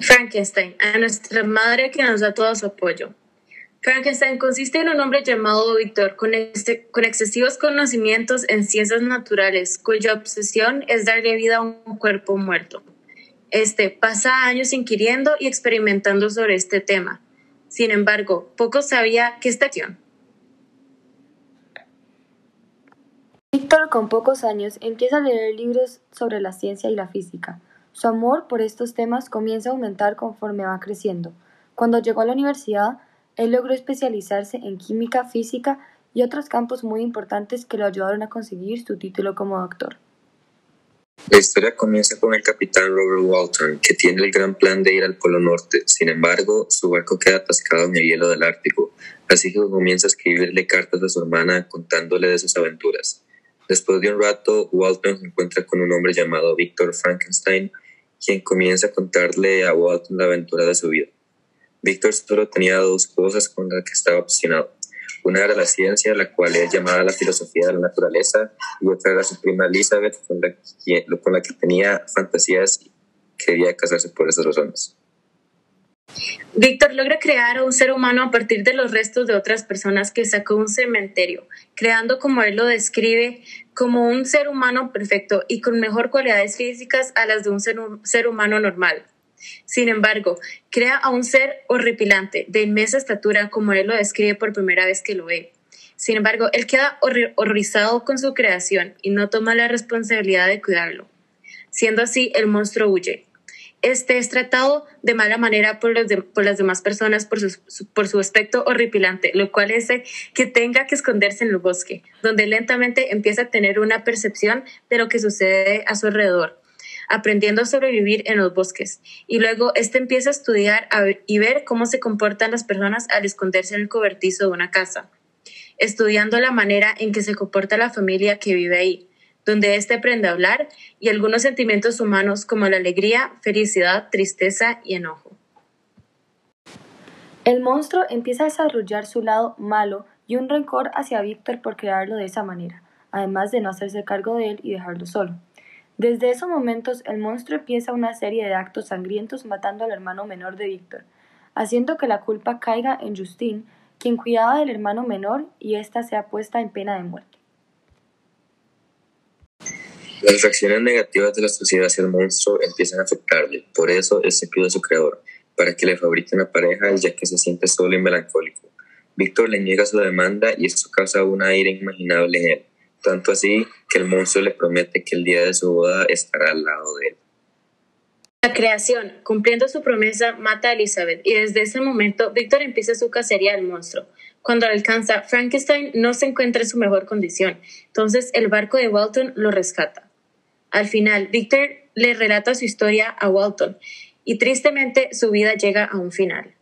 Frankenstein, a nuestra madre que nos da todo su apoyo. Frankenstein consiste en un hombre llamado Víctor con, este, con, excesivos conocimientos en ciencias naturales, cuya obsesión es darle vida a un cuerpo muerto. Este pasa años inquiriendo y experimentando sobre este tema. Sin embargo, poco sabía que esta acción. Víctor, con pocos años, empieza a leer libros sobre la ciencia y la física. Su amor por estos temas comienza a aumentar conforme va creciendo. Cuando llegó a la universidad, él logró especializarse en química, física y otros campos muy importantes que lo ayudaron a conseguir su título como doctor. La historia comienza con el capitán Robert Walton, que tiene el gran plan de ir al Polo Norte. Sin embargo, su barco queda atascado en el hielo del Ártico, así que comienza a escribirle cartas a su hermana contándole de sus aventuras. Después de un rato, Walton se encuentra con un hombre llamado Victor Frankenstein, quien comienza a contarle a Walton la aventura de su vida. Víctor solo tenía dos cosas con las que estaba obsesionado. Una era la ciencia, la cual es llamada la filosofía de la naturaleza, y otra era su prima Elizabeth, con la que, con la que tenía fantasías y quería casarse por esas razones. Víctor logra crear a un ser humano a partir de los restos de otras personas que sacó un cementerio, creando como él lo describe como un ser humano perfecto y con mejor cualidades físicas a las de un ser humano normal. Sin embargo, crea a un ser horripilante, de inmensa estatura, como él lo describe por primera vez que lo ve. Sin embargo, él queda horrorizado con su creación y no toma la responsabilidad de cuidarlo. Siendo así, el monstruo huye. Este es tratado de mala manera por, las demás personas por su, por su aspecto horripilante, lo cual hace que tenga que esconderse en el bosque, donde lentamente empieza a tener una percepción de lo que sucede a su alrededor aprendiendo a sobrevivir en los bosques. Y luego este empieza a estudiar y ver cómo se comportan las personas al esconderse en el cobertizo de una casa, estudiando la manera en que se comporta la familia que vive ahí, donde éste aprende a hablar y algunos sentimientos humanos como la alegría, felicidad, tristeza y enojo. El monstruo empieza a desarrollar su lado malo y un rencor hacia Víctor por crearlo de esa manera, además de no hacerse cargo de él y dejarlo solo. Desde esos momentos el monstruo empieza una serie de actos sangrientos matando al hermano menor de Víctor, haciendo que la culpa caiga en Justine, quien cuidaba del hermano menor y ésta sea puesta en pena de muerte. Las reacciones negativas de la sociedad hacia el monstruo empiezan a afectarle, por eso este pide a su creador, para que le fabrique una pareja ya que se siente solo y melancólico. Víctor le niega su demanda y esto causa una ira inimaginable en él tanto así que el monstruo le promete que el día de su boda estará al lado de él. La creación, cumpliendo su promesa, mata a Elizabeth y desde ese momento Víctor empieza su cacería del monstruo. Cuando alcanza, Frankenstein no se encuentra en su mejor condición, entonces el barco de Walton lo rescata. Al final, Víctor le relata su historia a Walton y tristemente su vida llega a un final.